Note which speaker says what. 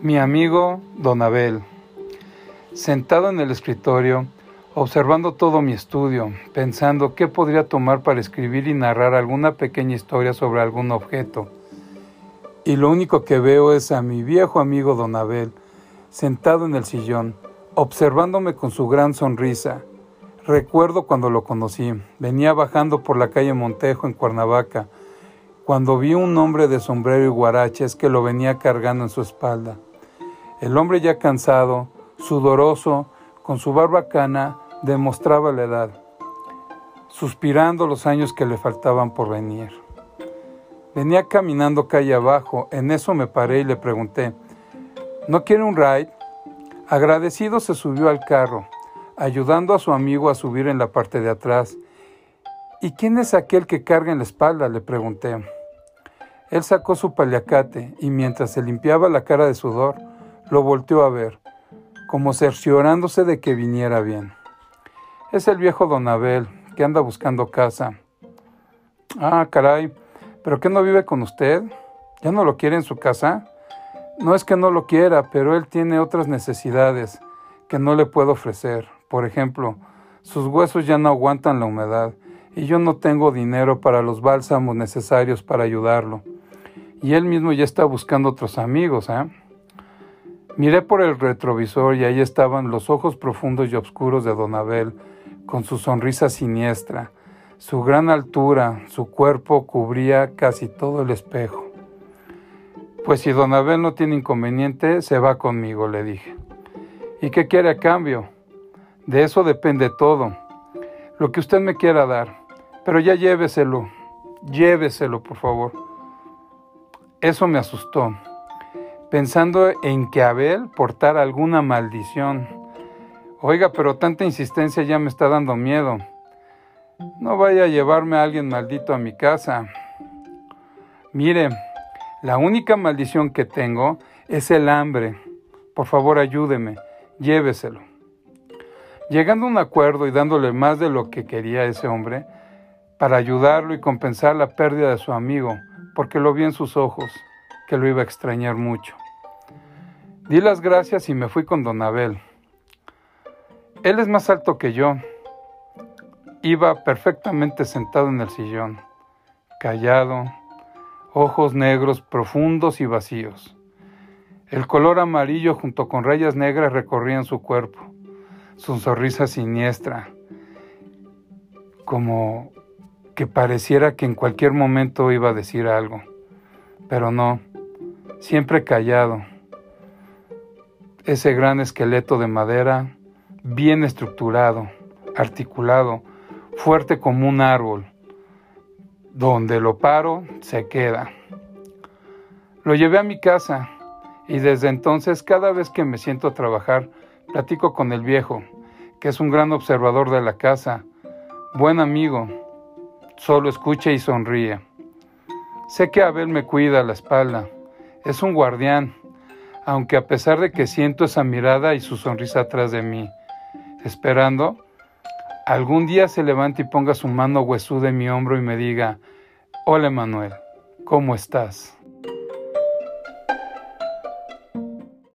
Speaker 1: Mi amigo Don Abel, sentado en el escritorio, observando todo mi estudio, pensando qué podría tomar para escribir y narrar alguna pequeña historia sobre algún objeto. Y lo único que veo es a mi viejo amigo Don Abel, sentado en el sillón, observándome con su gran sonrisa. Recuerdo cuando lo conocí, venía bajando por la calle Montejo en Cuernavaca, cuando vi un hombre de sombrero y guaraches que lo venía cargando en su espalda. El hombre ya cansado, sudoroso, con su barba cana, demostraba la edad, suspirando los años que le faltaban por venir. Venía caminando calle abajo, en eso me paré y le pregunté, ¿no quiere un ride? Agradecido se subió al carro, ayudando a su amigo a subir en la parte de atrás. ¿Y quién es aquel que carga en la espalda? le pregunté. Él sacó su paliacate y mientras se limpiaba la cara de sudor, lo volteó a ver, como cerciorándose de que viniera bien. Es el viejo don Abel, que anda buscando casa. Ah, caray, ¿pero qué no vive con usted? ¿Ya no lo quiere en su casa? No es que no lo quiera, pero él tiene otras necesidades que no le puedo ofrecer. Por ejemplo, sus huesos ya no aguantan la humedad y yo no tengo dinero para los bálsamos necesarios para ayudarlo. Y él mismo ya está buscando otros amigos, ¿eh? Miré por el retrovisor y ahí estaban los ojos profundos y oscuros de Don Abel, con su sonrisa siniestra. Su gran altura, su cuerpo cubría casi todo el espejo. Pues si Don Abel no tiene inconveniente, se va conmigo, le dije. ¿Y qué quiere a cambio? De eso depende todo. Lo que usted me quiera dar. Pero ya lléveselo. Lléveselo, por favor. Eso me asustó pensando en que Abel portara alguna maldición. Oiga, pero tanta insistencia ya me está dando miedo. No vaya a llevarme a alguien maldito a mi casa. Mire, la única maldición que tengo es el hambre. Por favor, ayúdeme, lléveselo. Llegando a un acuerdo y dándole más de lo que quería ese hombre, para ayudarlo y compensar la pérdida de su amigo, porque lo vi en sus ojos que lo iba a extrañar mucho. Di las gracias y me fui con don Abel. Él es más alto que yo. Iba perfectamente sentado en el sillón, callado, ojos negros profundos y vacíos. El color amarillo junto con rayas negras recorrían su cuerpo, su sonrisa siniestra, como que pareciera que en cualquier momento iba a decir algo, pero no, siempre callado. Ese gran esqueleto de madera, bien estructurado, articulado, fuerte como un árbol. Donde lo paro, se queda. Lo llevé a mi casa y desde entonces cada vez que me siento a trabajar, platico con el viejo, que es un gran observador de la casa, buen amigo, solo escucha y sonríe. Sé que Abel me cuida la espalda, es un guardián, aunque a pesar de que siento esa mirada y su sonrisa atrás de mí, esperando, algún día se levante y ponga su mano huesuda en mi hombro y me diga, hola Manuel, ¿cómo estás?